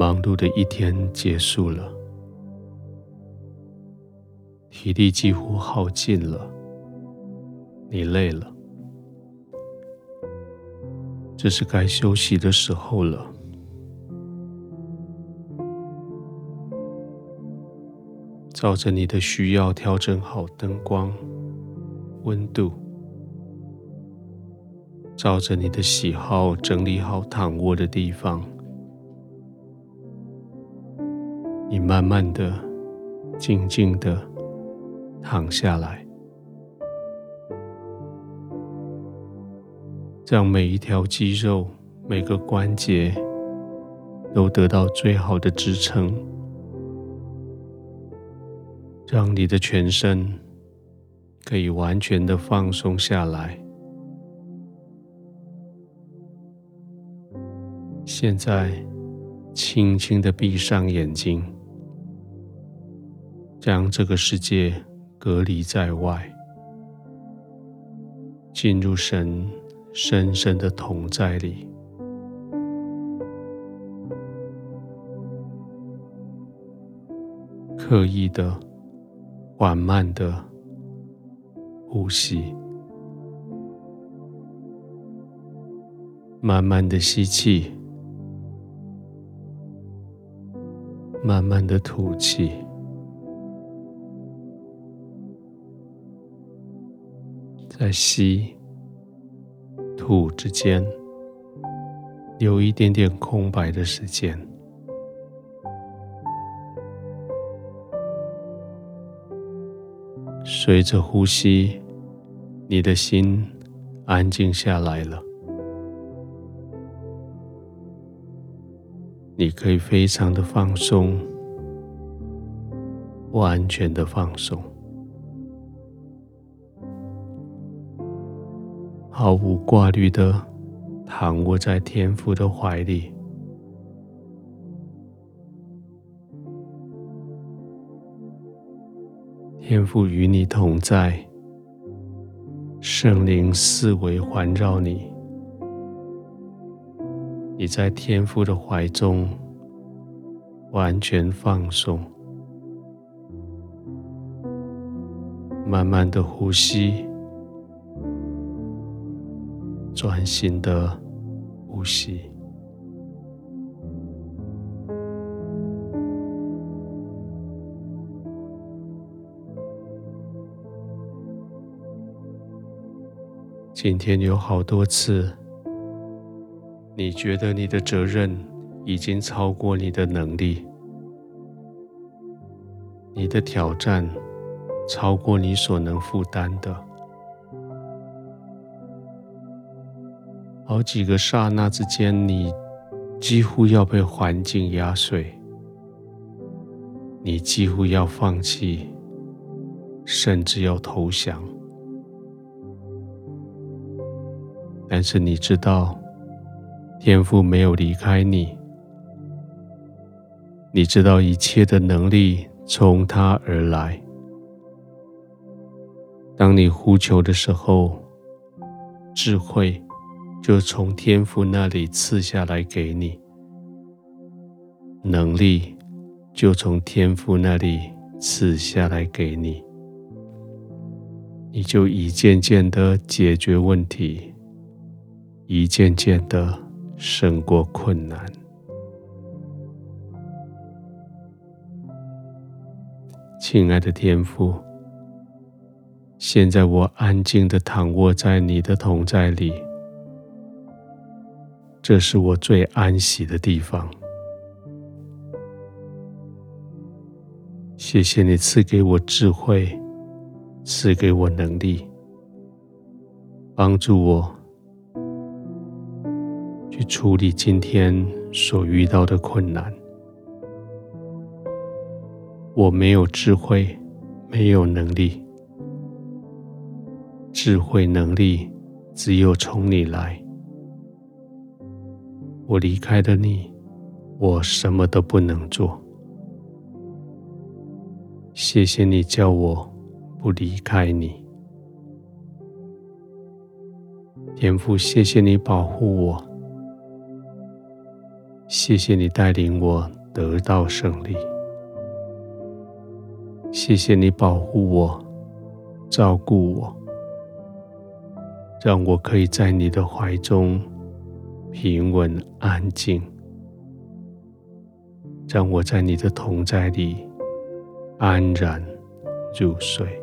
忙碌的一天结束了，体力几乎耗尽了，你累了，这是该休息的时候了。照着你的需要调整好灯光、温度，照着你的喜好整理好躺卧的地方。慢慢的、静静的躺下来，让每一条肌肉、每个关节都得到最好的支撑，让你的全身可以完全的放松下来。现在，轻轻的闭上眼睛。将这个世界隔离在外，进入神深深的同在里，刻意的、缓慢的呼吸，慢慢的吸气，慢慢的吐气。在吸、吐之间，留一点点空白的时间。随着呼吸，你的心安静下来了。你可以非常的放松，完全的放松。毫无挂虑的躺卧在天父的怀里，天父与你同在，圣灵四围环绕你，你在天父的怀中完全放松，慢慢的呼吸。专心的呼吸。今天有好多次，你觉得你的责任已经超过你的能力，你的挑战超过你所能负担的。好几个刹那之间，你几乎要被环境压碎，你几乎要放弃，甚至要投降。但是你知道，天父没有离开你，你知道一切的能力从他而来。当你呼求的时候，智慧。就从天父那里赐下来给你，能力就从天父那里赐下来给你，你就一件件的解决问题，一件件的胜过困难。亲爱的天父，现在我安静的躺卧在你的同在里。这是我最安息的地方。谢谢你赐给我智慧，赐给我能力，帮助我去处理今天所遇到的困难。我没有智慧，没有能力，智慧能力只有从你来。我离开了你，我什么都不能做。谢谢你叫我不离开你，天父，谢谢你保护我，谢谢你带领我得到胜利，谢谢你保护我、照顾我，让我可以在你的怀中平稳安静，让我在你的同在里安然入睡。